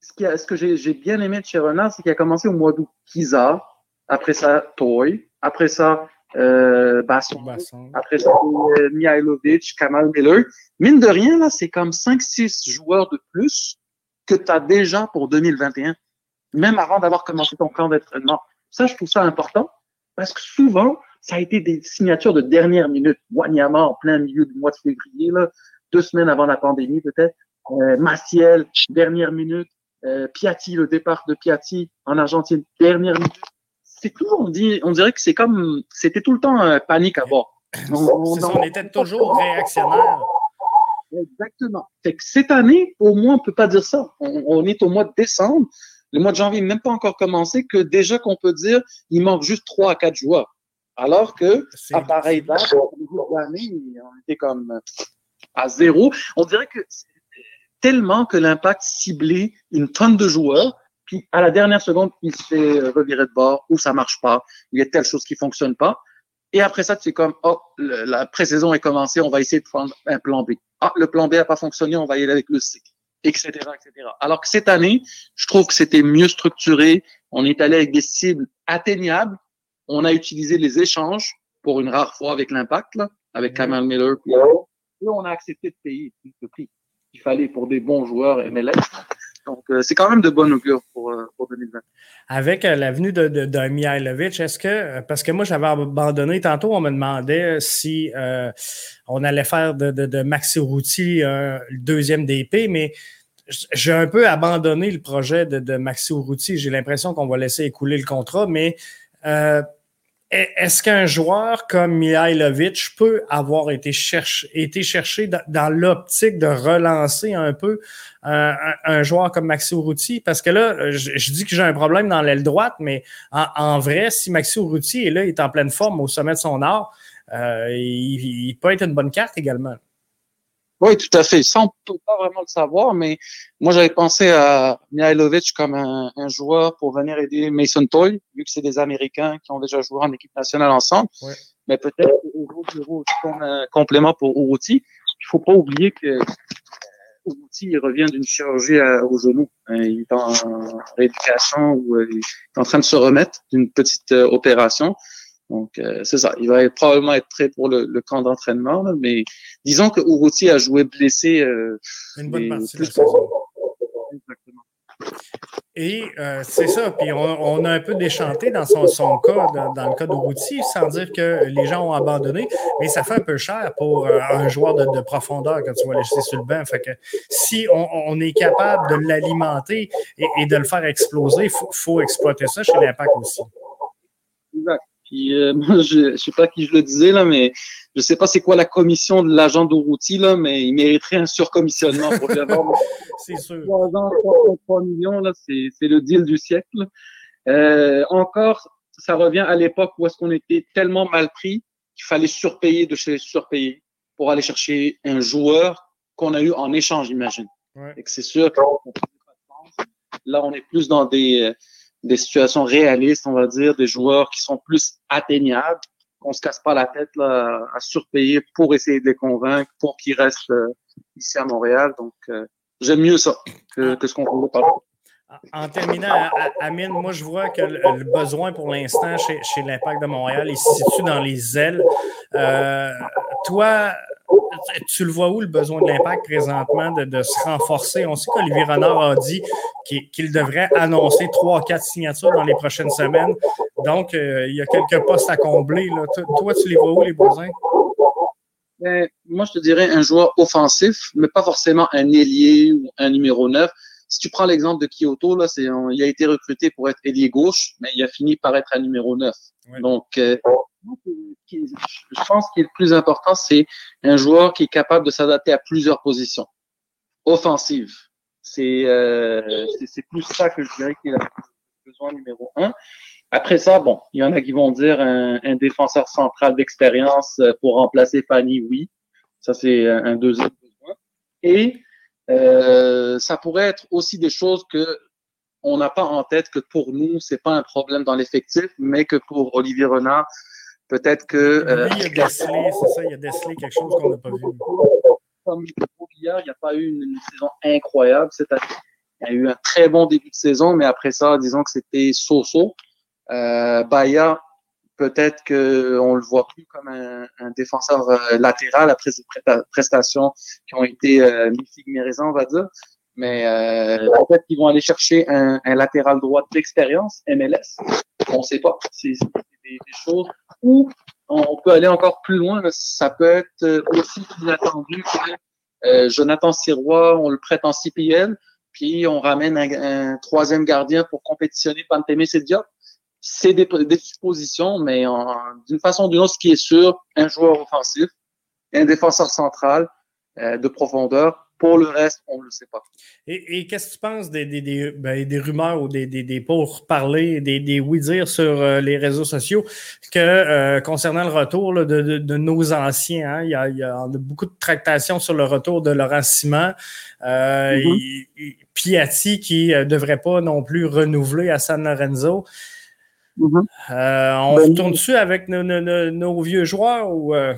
ce, qui a, ce que j'ai bien aimé de chez Renard, c'est qu'il a commencé au mois d'août. Kiza, après ça, Toy, après ça, euh, Basson, après ça, euh, Mihailovic, Kamal Miller. Mine de rien, là, c'est comme 5-6 joueurs de plus que tu as déjà pour 2021, même avant d'avoir commencé ton camp d'entraînement. Ça, je trouve ça important parce que souvent, ça a été des signatures de dernière minute. Wanyama en plein milieu du mois de février, là, deux semaines avant la pandémie peut-être. Euh, Maciel, dernière minute. Euh, Piatti, le départ de Piatti en Argentine, dernière minute. C'est tout, on, dit, on dirait que c'est comme, c'était tout le temps un panique à bord. On, on, était toujours réactionnaire. Exactement. Fait que cette année, au moins, on peut pas dire ça. On, on est au mois de décembre. Le mois de janvier n'est même pas encore commencé, que déjà qu'on peut dire, il manque juste trois à quatre joueurs. Alors que, à pareille date, l'année, on était comme à zéro. On dirait que tellement que l'impact ciblait une tonne de joueurs, puis à la dernière seconde, il se fait revirer de bord ou ça marche pas, il y a telle chose qui fonctionne pas. Et après ça, c'est comme, oh, la pré-saison est commencée, on va essayer de prendre un plan B. Ah, le plan B a pas fonctionné, on va y aller avec le C, etc., etc. Alors que cette année, je trouve que c'était mieux structuré. On est allé avec des cibles atteignables on a utilisé les échanges pour une rare fois avec l'impact, avec Kamal Miller. Puis, et on a accepté de payer le prix qu'il fallait pour des bons joueurs MLS. Donc, euh, c'est quand même de bonne augure pour, euh, pour 2020. Avec euh, l'avenue de, de, de Mihailovic, est-ce que, parce que moi, j'avais abandonné, tantôt, on me demandait si on allait faire de, de, de Maxi Routy le deuxième DP, mais j'ai un peu abandonné le projet de, de Maxi Routy. J'ai l'impression qu'on va laisser écouler le contrat, mais est-ce qu'un joueur comme Mihailovic peut avoir été, cherché, été cherché dans, l'optique de relancer un peu un, joueur comme Maxi Urruti? Parce que là, je, dis que j'ai un problème dans l'aile droite, mais en, vrai, si Maxi Urruti est là, il est en pleine forme au sommet de son art, euh, il, peut être une bonne carte également. Oui, tout à fait. Ça, on peut pas vraiment le savoir, mais moi, j'avais pensé à Mihailovic comme un, un, joueur pour venir aider Mason Toy, vu que c'est des Américains qui ont déjà joué en équipe nationale ensemble. Mais peut-être comme un complément pour Uruti. Il faut pas oublier que Uruti, il revient d'une chirurgie au genou. Hein, il est en rééducation ou euh, il est en train de se remettre d'une petite euh, opération. Donc, euh, c'est ça. Il va probablement être prêt pour le, le camp d'entraînement, mais disons que Uruti a joué blessé. Euh, Une bonne partie de la saison. Exactement. Et euh, c'est ça. Puis on, on, a un peu déchanté dans son, son cas, dans, dans le cas d'Uruti, sans dire que les gens ont abandonné, mais ça fait un peu cher pour un joueur de, de, profondeur quand tu vas laisser sur le banc. Fait que si on, on est capable de l'alimenter et, et, de le faire exploser, il faut, faut exploiter ça chez l'Impact aussi. Puis euh, [laughs] moi, je, je sais pas qui je le disais là, mais je sais pas c'est quoi la commission de l'agent d'Ourouti là, mais il mériterait un surcommissionnement pour lui avoir. [laughs] c'est sûr. 3 millions là, c'est c'est le deal du siècle. Euh, encore, ça revient à l'époque où est-ce qu'on était tellement mal pris qu'il fallait surpayer de chez surpayer pour aller chercher un joueur qu'on a eu en échange, imagine. Ouais. Et que c'est sûr que là, on est plus dans des des situations réalistes, on va dire, des joueurs qui sont plus atteignables, qu'on se casse pas la tête là, à surpayer pour essayer de les convaincre, pour qu'ils restent euh, ici à Montréal. Donc, euh, j'aime mieux ça que, que ce qu'on voit par en terminant, Amine, moi je vois que le, besoin pour l'instant chez, chez l'Impact de Montréal, il se situe dans les ailes. Euh, toi, tu le vois où le besoin de l'impact présentement de, se renforcer? On sait qu'Olivier Renard a dit qu'il devrait annoncer trois, quatre signatures dans les prochaines semaines. Donc, euh, il y a quelques postes à combler. Toi, tu les vois où, les besoins? Ben, moi, je te dirais un joueur offensif, mais pas forcément un ailier ou un numéro 9. Si tu prends l'exemple de Kyoto, là, c'est, il a été recruté pour être ailier gauche, mais il a fini par être un numéro 9. Ouais. Donc, euh, je pense que le plus important, c'est un joueur qui est capable de s'adapter à plusieurs positions. offensive. C'est euh, c'est plus ça que je dirais qu'il a besoin numéro un. Après ça, bon, il y en a qui vont dire un, un défenseur central d'expérience euh, pour remplacer Fanny, oui. Ça, c'est un deuxième besoin. Et euh, ça pourrait être aussi des choses que on n'a pas en tête que pour nous, c'est pas un problème dans l'effectif, mais que pour Olivier Renard, peut-être que. Euh, il y a décelé, c'est ça, il y a décelé quelque chose qu'on n'a pas vu. Comme hier, il n'y a pas eu une, saison incroyable cette année. Il y a eu un très bon début de saison, mais après ça, disons que c'était so-so. Euh, Baya, peut-être qu'on le voit plus comme un, un défenseur euh, latéral après ses prestations qui ont été euh, mi on va dire. Mais euh, peut-être qu'ils vont aller chercher un, un latéral droit d'expérience, MLS. On ne sait pas. C'est des, des, choses où on peut aller encore plus loin. Ça peut être aussi inattendu que euh, Jonathan Sirois, on le prête en CPL, puis on ramène un, un troisième gardien pour compétitionner Pantémé Diop c'est des, des, suppositions, mais d'une façon ou d'une autre, ce qui est sûr, un joueur offensif, un défenseur central euh, de profondeur. Pour le reste, on ne le sait pas. Et, et qu'est-ce que tu penses des, des, des, ben, des rumeurs ou des, des, des pourparlers, des, des oui-dire sur euh, les réseaux sociaux que euh, concernant le retour là, de, de, de, nos anciens, hein, il, y a, il y a beaucoup de tractations sur le retour de Laurent Simon, euh, mm-hmm. Piatti qui ne devrait pas non plus renouveler à San Lorenzo. Mm-hmm. Euh, on ben, retourne dessus avec nos, nos, nos, vieux joueurs ou. Euh...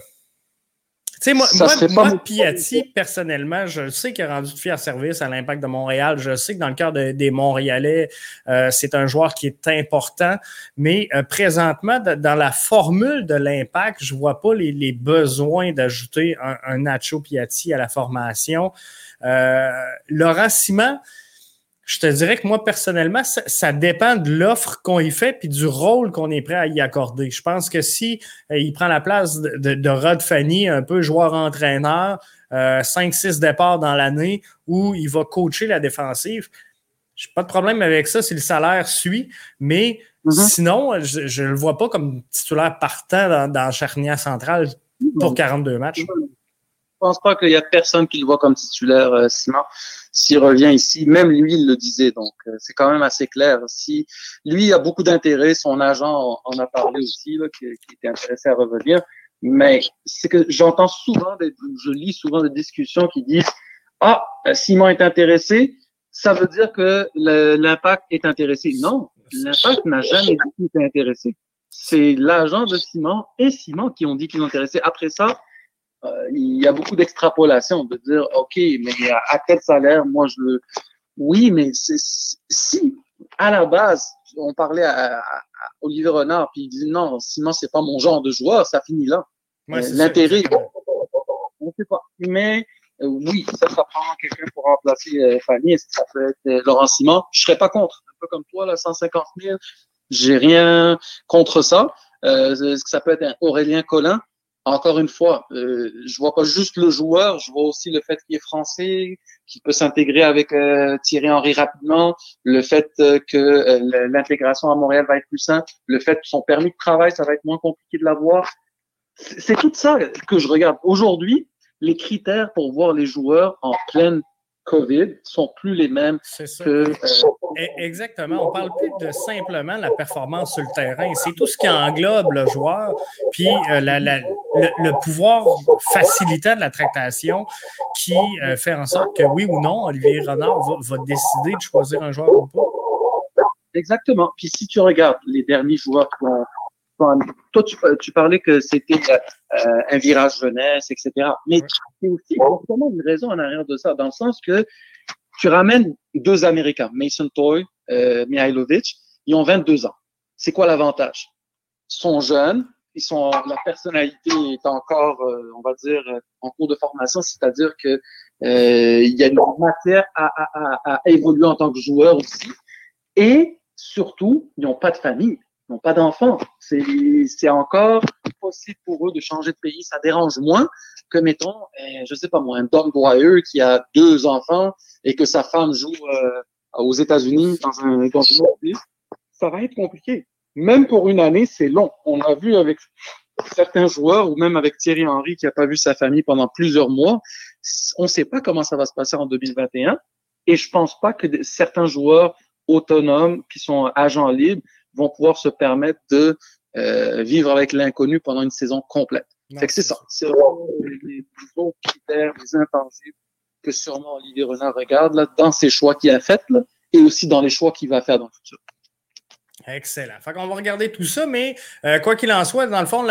Tu sais, moi, moi, moi Piatti, personnellement, je sais qu'il a rendu de fier service à l'impact de Montréal. Je sais que dans le de, des Montréalais, euh, c'est un joueur qui est important. Mais euh, présentement, dans la formule de l'impact, je vois pas les, les besoins d'ajouter un, un, Nacho Piatti à la formation. Euh, Laurent Simon, je te dirais que moi, personnellement, ça, ça dépend de l'offre qu'on y fait puis du rôle qu'on est prêt à y accorder. Je pense que si euh, il prend la place de, de, de, Rod Fanny, un peu joueur-entraîneur, euh, 5-6 départs dans l'année, où il va coacher la défensive, j'ai pas de problème avec ça si le salaire suit, mais mm-hmm. sinon, je ne le vois pas comme titulaire partant dans, dans charnière centrale pour 42 matchs. Je pense pas qu'il y a personne qui le voit comme titulaire, euh, Simon s'il revient ici, même lui, il le disait. Donc, euh, c'est quand même assez clair. Si lui a beaucoup d'intérêt, son agent en a parlé aussi, qui, qui, était intéressé à revenir. Mais c'est que j'entends souvent, des, je lis souvent des discussions qui disent Ah, Simon est intéressé, ça veut dire que l'impact est intéressé. Non, l'impact n'a jamais dit qu'il était intéressé. C'est l'agent de Simon et Simon qui ont dit qu'ils sont intéressés. Après ça, euh, il y a beaucoup d'extrapolation, de dire, OK, mais à, quel salaire, moi, je le... Oui, mais si, à la base, on parlait à, à, Olivier Renard, puis il dit, non, Simon, c'est pas mon genre de joueur, ça finit là. Ouais, L'intérêt, on ne sait pas. Mais euh, oui, ça, ça prend quelqu'un pour remplacer euh, Fanny. Est-ce que ça peut être euh, Laurent Simon? Je serais pas contre. Un peu comme toi, là, 150 000. J'ai rien contre ça. Euh, est-ce que ça peut être un Aurélien Collin? Encore une fois, euh, je vois pas juste le joueur, je vois aussi le fait qu'il est français, qu'il peut s'intégrer avec euh, Thierry Henry rapidement, le fait euh, que euh, l'intégration à Montréal va être plus simple, le fait que son permis de travail, ça va être moins compliqué de l'avoir. C'est tout ça que je regarde. Aujourd'hui, les critères pour voir les joueurs en pleine COVID sont plus les mêmes que. Euh, e-, Exactement. On parle plus de simplement la performance sur le terrain. C'est tout ce qui englobe le joueur, puis euh, la, la, le, le, pouvoir facilitant de la tractation qui euh, fait en sorte que oui ou non, Olivier Renard va, va, décider de choisir un joueur ou pas. Exactement. Puis si tu regardes les derniers joueurs qui ont toi, tu, tu parlais que c'était euh, un virage jeunesse, etc. Mais c'est aussi vraiment une raison en arrière de ça, dans le sens que tu ramènes deux Américains, Mason Toy, euh, Mihailovic, ils ont 22 ans. C'est quoi l'avantage? Ils sont jeunes, ils sont, la personnalité est encore, euh, on va dire, en cours de formation, c'est-à-dire que euh, il y a une matière à, à, à, à évoluer en tant que joueur aussi. Et surtout, ils n'ont pas de famille pas d'enfants. C'est encore possible pour eux de changer de pays. Ça dérange moins que, mettons, eh, je sais pas moi, un Don Dwyer qui a deux enfants et que sa femme joue euh, aux États-Unis dans un, dans une autre Ça va être compliqué. Même pour une année, c'est long. On a vu avec certains joueurs, ou même avec Thierry Henry qui n'a pas vu sa famille pendant plusieurs mois, on ne sait pas comment ça va se passer en 2021. Et je pense pas que certains joueurs autonomes qui sont agents libres vont pouvoir se permettre de euh, vivre avec l'inconnu pendant une saison complète. c'est ça. C'est vraiment les gros critères, les intangibles que sûrement Olivier Renard regarde là, dans ses choix qu'il a faits et aussi dans les choix qu'il va faire dans le futur. Excellent. Fait qu'on va regarder tout ça, mais euh, quoi qu'il en soit, dans le fond,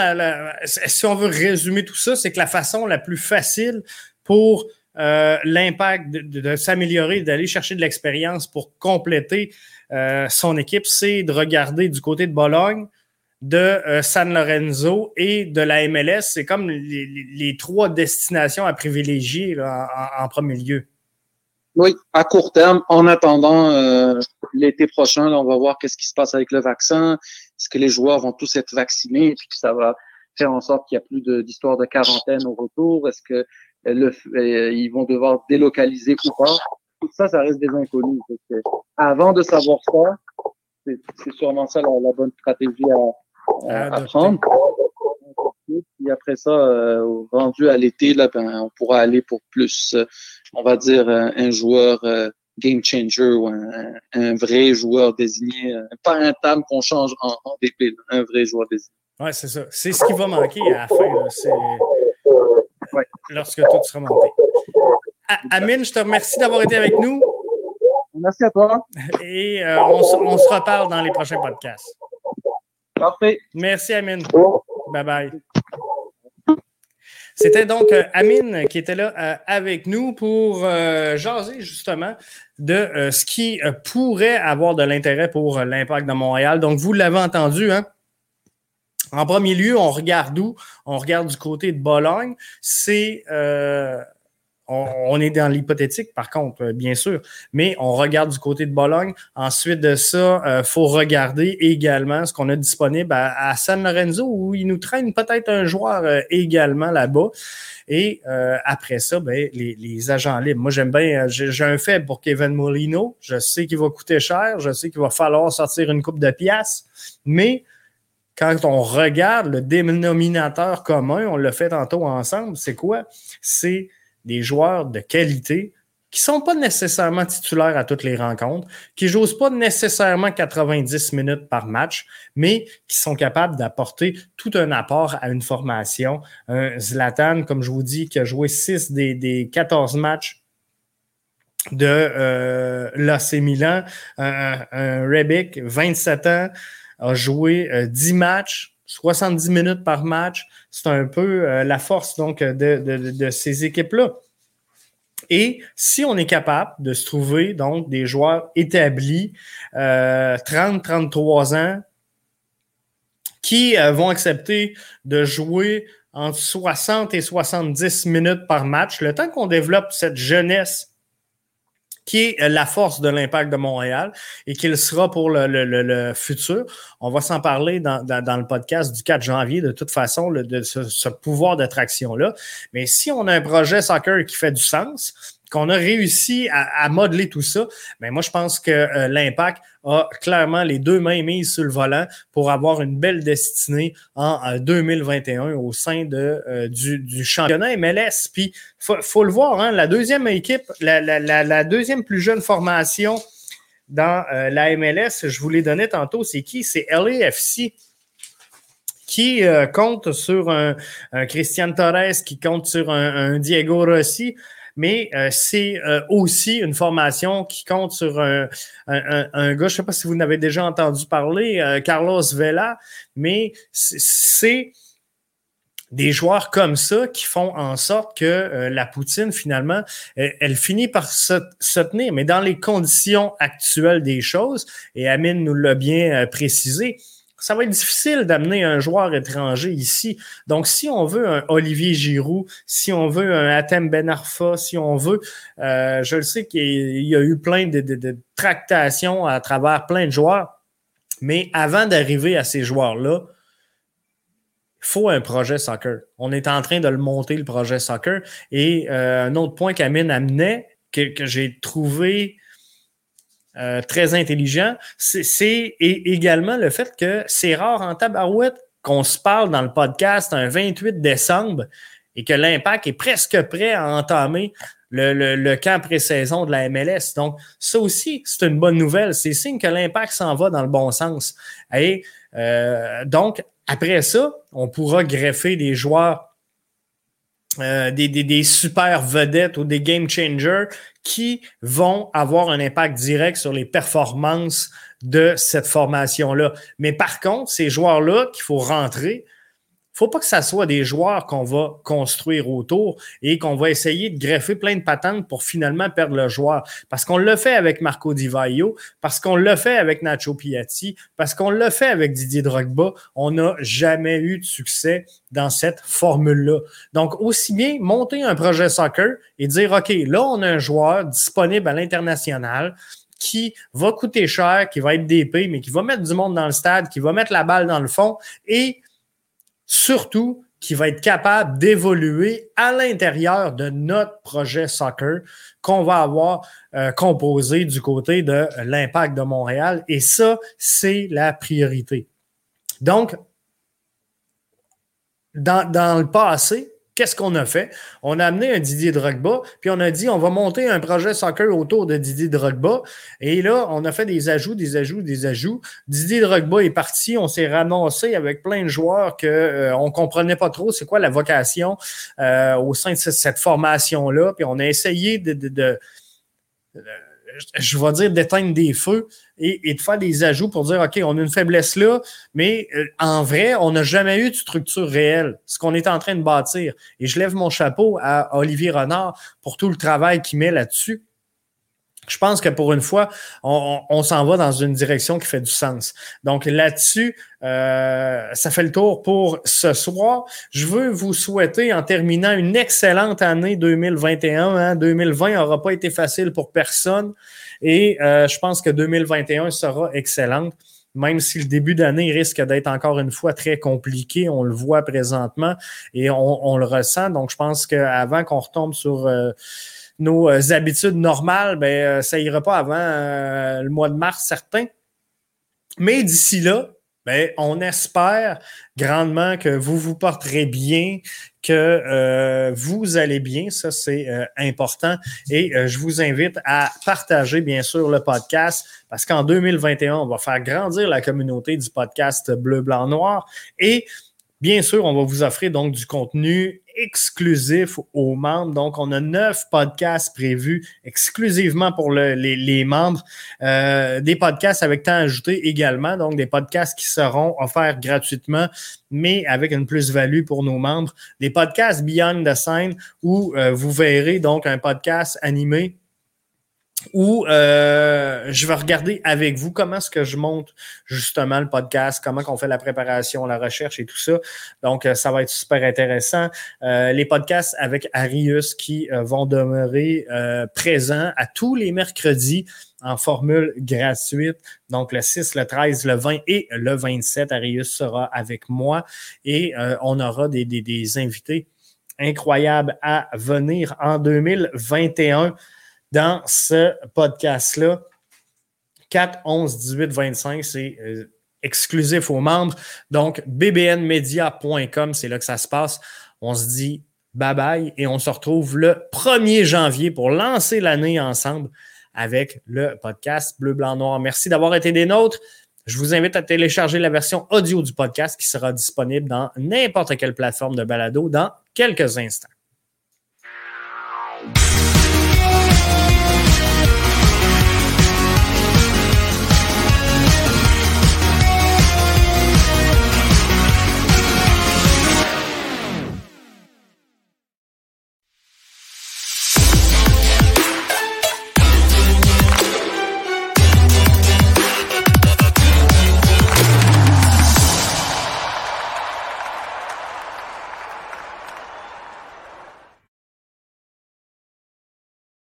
si on veut résumer tout ça, c'est que la façon la plus facile pour euh, l'impact de, s'améliorer, d'aller chercher de l'expérience pour compléter euh, son équipe, c'est de regarder du côté de Bologne, de San Lorenzo et de la MLS. C'est comme les, trois destinations à privilégier en premier lieu. Oui, à court terme, en attendant euh, l'été prochain, on va voir qu'est-ce qui se passe avec le vaccin. Est-ce que les joueurs vont tous être vaccinés? Et puis ça va faire en sorte qu'il n'y a plus d'histoire de, quarantaine au retour? Est-ce que le, euh, ils vont devoir délocaliser ou pas? Tout ça, ça reste des inconnus. avant de savoir ça, c'est sûrement ça la, bonne stratégie à, à prendre. Puis après ça, euh, rendu à l'été, là, ben, on pourra aller pour plus, euh, on va dire, euh, un joueur game changer ou un, vrai joueur désigné, pas un tam qu'on change en, DP, un vrai joueur désigné. Oui, c'est ça. C'est ce qui va manquer à la fin. Lorsque tout sera monté. Amine, je te remercie d'avoir été avec nous. Merci à toi. Et on, on, se reparle dans les prochains podcasts. Parfait. Merci, Amine. Bye bye. C'était donc euh, Amine qui était là euh, avec nous pour euh, jaser justement de ce qui pourrait avoir de l'intérêt pour l'impact de Montréal. Donc, vous l'avez entendu, hein? En premier lieu, on regarde où? On regarde du côté de Bologne. C'est on, est dans l'hypothétique, par contre, euh, bien sûr, mais on regarde du côté de Bologne. Ensuite de ça, il euh, faut regarder également ce qu'on a disponible à, San Lorenzo, où il nous traîne peut-être un joueur euh, également là-bas. Et après ça, ben, les, agents libres. Moi, j'aime bien, j'ai un faible pour Kevin Molino. Je sais qu'il va coûter cher, je sais qu'il va falloir sortir une coupe de pièces, mais quand on regarde le dénominateur commun, on l'a fait tantôt ensemble, c'est quoi? C'est des joueurs de qualité qui ne sont pas nécessairement titulaires à toutes les rencontres, qui ne jouent pas nécessairement 90 minutes par match, mais qui sont capables d'apporter tout un apport à une formation. Un Zlatan, comme je vous dis, qui a joué 6 des, 14 matchs de euh, l'AC Milan, un, un Rebic, 27 ans, a joué 10 euh, matchs, 70 minutes par match. C'est un peu euh, la force donc de, ces équipes-là. Et si on est capable de se trouver donc des joueurs établis, 30-33 euh, ans, qui euh, vont accepter de jouer entre 60 et 70 minutes par match, le temps qu'on développe cette jeunesse qui est euh, la force de l'impact de Montréal et qu'il sera pour le, futur. On va s'en parler dans, le podcast du 4 janvier, de toute façon, de ce, ce pouvoir d'attraction-là. Mais si on a un projet soccer qui fait du sens, qu'on a réussi à, modeler tout ça, mais moi, je pense que euh, l'impact a clairement les deux mains mises sur le volant pour avoir une belle destinée en 2021 euh, au sein de, euh, du, championnat MLS. Puis, faut, faut le voir, hein, la deuxième équipe, la, deuxième plus jeune formation dans la MLS, je vous l'ai donné tantôt, c'est qui? C'est LAFC qui compte sur un, Christian Torres, qui compte sur un Diego Rossi mais euh, c'est euh, aussi une formation qui compte sur un, gars, je ne sais pas si vous n'avez déjà entendu parler, euh, Carlos Vela, mais c'est des joueurs comme ça qui font en sorte que la Poutine, finalement, elle, finit par se, se, tenir. Mais dans les conditions actuelles des choses, et Amine nous l'a bien précisé, ça va être difficile d'amener un joueur étranger ici. Donc, si on veut un Olivier Giroud, si on veut un Atem Ben Arfa, si on veut, euh, je le sais qu'il y a eu plein de, tractations à travers plein de joueurs, mais avant d'arriver à ces joueurs-là, faut un projet soccer. On est en train de le monter, le projet soccer. Et euh, un autre point qu'Amine amenait, que j'ai trouvé euh, très intelligent, c'est également le fait que c'est rare en tabarouette qu'on se parle dans le podcast un 28 décembre et que l'impact est presque prêt à entamer le, le, camp pré-saison de la MLS. Donc, ça aussi, c'est une bonne nouvelle. C'est signe que l'impact s'en va dans le bon sens. Et euh, donc, après ça, on pourra greffer des joueurs euh, des, des, des, super vedettes ou des game changers qui vont avoir un impact direct sur les performances de cette formation-là. Mais par contre, ces joueurs-là qu'il faut rentrer, faut pas que ça soit des joueurs qu'on va construire autour et qu'on va essayer de greffer plein de patentes pour finalement perdre le joueur. Parce qu'on l'a fait avec Marco Di Vaio, parce qu'on l'a fait avec Nacho Piatti, parce qu'on l'a fait avec Didier Drogba. On n'a jamais eu de succès dans cette formule-là. Donc, aussi bien monter un projet soccer et dire, OK, là, on a un joueur disponible à l'international qui va coûter cher, qui va être DP, mais qui va mettre du monde dans le stade, qui va mettre la balle dans le fond et surtout qui va être capable d'évoluer à l'intérieur de notre projet soccer qu'on va avoir euh, composé du côté de l'impact de Montréal. Et ça, c'est la priorité. Donc, dans, dans le passé, Qu'est-ce qu'on a fait? On a amené un Didier Drogba, puis on a dit on va monter un projet soccer autour de Didier Drogba. Et là, on a fait des ajouts, des ajouts, des ajouts. Didier Drogba est parti, on s'est ramassé avec plein de joueurs qu'on euh, on comprenait pas trop c'est quoi la vocation euh, au sein de cette, formation-là. Puis on a essayé de, de, de je vais dire, d'éteindre des feux et, de faire des ajouts pour dire, OK, on a une faiblesse là, mais euh, en vrai, on n'a jamais eu de structure réelle, ce qu'on est en train de bâtir. Et je lève mon chapeau à Olivier Renard pour tout le travail qu'il met là-dessus je pense que pour une fois, on, s'en va dans une direction qui fait du sens. Donc là-dessus, euh, ça fait le tour pour ce soir. Je veux vous souhaiter, en terminant, une excellente année 2021. 2020 hein. n'aura pas été facile pour personne et euh, je pense que 2021 sera excellente même si le début d'année risque d'être encore une fois très compliqué, on le voit présentement et on, le ressent. Donc, je pense qu'avant qu'on retombe sur euh, nos euh, habitudes normales, ben, euh, ça ira pas avant euh, le mois de mars, certain. Mais d'ici là, ben, on espère grandement que vous vous porterez bien, que vous allez bien. Ça, c'est important. Et je vous invite à partager, bien sûr, le podcast parce qu'en 2021, on va faire grandir la communauté du podcast Bleu, Blanc, Noir. Et Bien sûr, on va vous offrir donc du contenu exclusif aux membres. Donc, on a neuf podcasts prévus exclusivement pour les, membres. Euh, des podcasts avec temps ajouté également. Donc, des podcasts qui seront offerts gratuitement, mais avec une plus-value pour nos membres. Des podcasts Beyond the Scene où euh, vous verrez donc un podcast animé où euh, je vais regarder avec vous comment est-ce que je monte justement le podcast, comment qu'on fait la préparation, la recherche et tout ça. Donc, euh, ça va être super intéressant. Euh, les podcasts avec Arius qui vont demeurer présents à tous les mercredis en formule gratuite. Donc, le 6, le 13, le 20 et le 27, Arius sera avec moi et on aura des, des, des invités incroyables à venir en 2021 dans ce podcast-là. 4, 11, 18, 25, c'est euh, exclusif aux membres. Donc, bbnmedia.com, c'est là que ça se passe. On se dit bye bye et on se retrouve le 1er janvier pour lancer l'année ensemble avec le podcast Bleu, Blanc, Noir. Merci d'avoir été des nôtres. Je vous invite à télécharger la version audio du podcast qui sera disponible dans n'importe quelle plateforme de balado dans quelques instants.